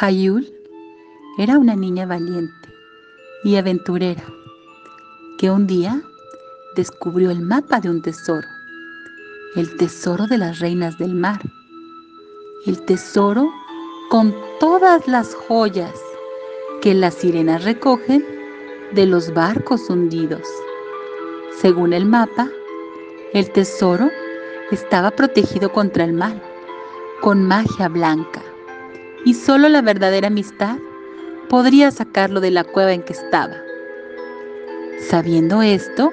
Hayul era una niña valiente y aventurera que un día descubrió el mapa de un tesoro, el tesoro de las reinas del mar, el tesoro con todas las joyas que las sirenas recogen de los barcos hundidos. Según el mapa, el tesoro estaba protegido contra el mal, con magia blanca y solo la verdadera amistad podría sacarlo de la cueva en que estaba. Sabiendo esto,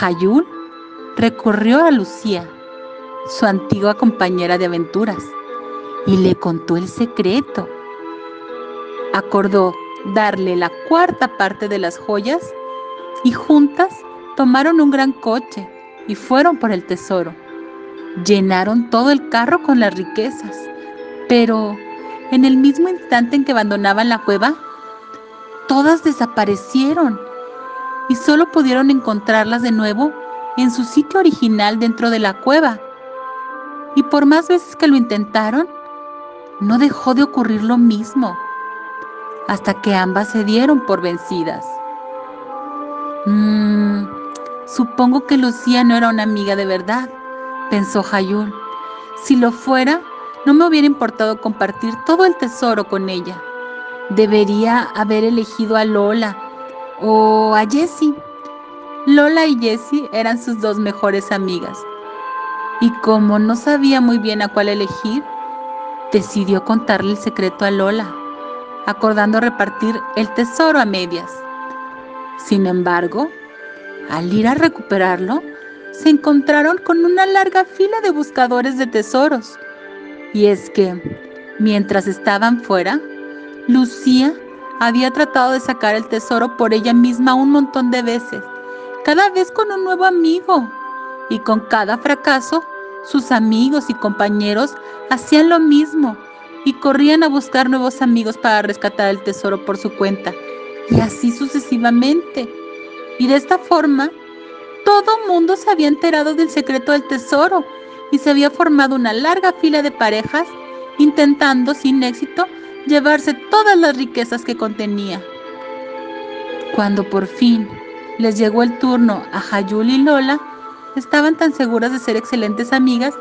Hayul recorrió a Lucía, su antigua compañera de aventuras, y le contó el secreto. Acordó darle la cuarta parte de las joyas y juntas tomaron un gran coche y fueron por el tesoro. Llenaron todo el carro con las riquezas, pero en el mismo instante en que abandonaban la cueva, todas desaparecieron y solo pudieron encontrarlas de nuevo en su sitio original dentro de la cueva. Y por más veces que lo intentaron, no dejó de ocurrir lo mismo, hasta que ambas se dieron por vencidas. Mmm, supongo que Lucía no era una amiga de verdad, pensó Hayul. Si lo fuera, no me hubiera importado compartir todo el tesoro con ella. Debería haber elegido a Lola o a Jessie. Lola y Jessie eran sus dos mejores amigas. Y como no sabía muy bien a cuál elegir, decidió contarle el secreto a Lola, acordando repartir el tesoro a medias. Sin embargo, al ir a recuperarlo, se encontraron con una larga fila de buscadores de tesoros y es que, mientras estaban fuera, Lucía había tratado de sacar el tesoro por ella misma un montón de veces, cada vez con un nuevo amigo. Y con cada fracaso, sus amigos y compañeros hacían lo mismo y corrían a buscar nuevos amigos para rescatar el tesoro por su cuenta. Y así sucesivamente. Y de esta forma, todo mundo se había enterado del secreto del tesoro y se había formado una larga fila de parejas intentando sin éxito llevarse todas las riquezas que contenía. Cuando por fin les llegó el turno a Hayul y Lola, estaban tan seguras de ser excelentes amigas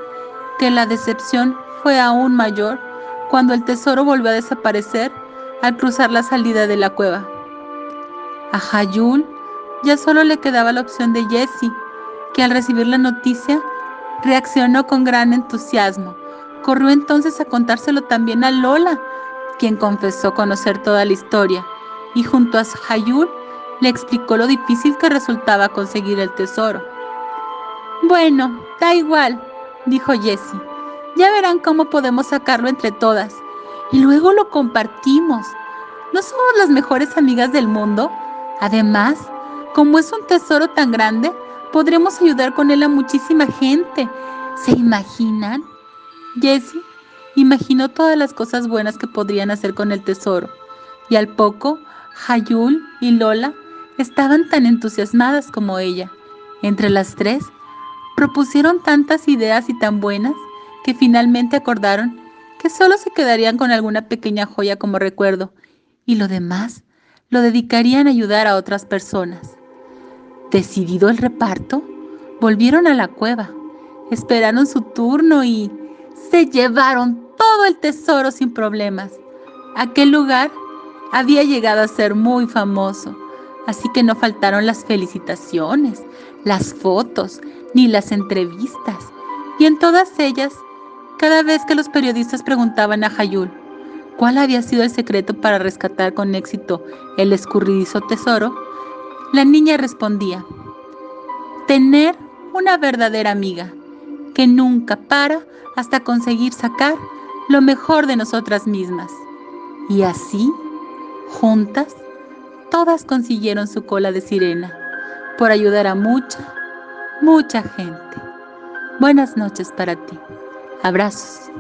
que la decepción fue aún mayor cuando el tesoro volvió a desaparecer al cruzar la salida de la cueva. A Hayul ya solo le quedaba la opción de Jessie, que al recibir la noticia Reaccionó con gran entusiasmo. Corrió entonces a contárselo también a Lola, quien confesó conocer toda la historia, y junto a Hayul le explicó lo difícil que resultaba conseguir el tesoro. Bueno, da igual, dijo Jessie. Ya verán cómo podemos sacarlo entre todas. Y luego lo compartimos. ¿No somos las mejores amigas del mundo? Además, como es un tesoro tan grande, Podremos ayudar con él a muchísima gente. ¿Se imaginan? Jessie imaginó todas las cosas buenas que podrían hacer con el tesoro. Y al poco, Hayul y Lola estaban tan entusiasmadas como ella. Entre las tres, propusieron tantas ideas y tan buenas que finalmente acordaron que solo se quedarían con alguna pequeña joya como recuerdo y lo demás lo dedicarían a ayudar a otras personas. Decidido el reparto, volvieron a la cueva, esperaron su turno y se llevaron todo el tesoro sin problemas. Aquel lugar había llegado a ser muy famoso, así que no faltaron las felicitaciones, las fotos, ni las entrevistas. Y en todas ellas, cada vez que los periodistas preguntaban a Hayul cuál había sido el secreto para rescatar con éxito el escurridizo tesoro, la niña respondía, tener una verdadera amiga que nunca para hasta conseguir sacar lo mejor de nosotras mismas. Y así, juntas, todas consiguieron su cola de sirena por ayudar a mucha, mucha gente. Buenas noches para ti. Abrazos.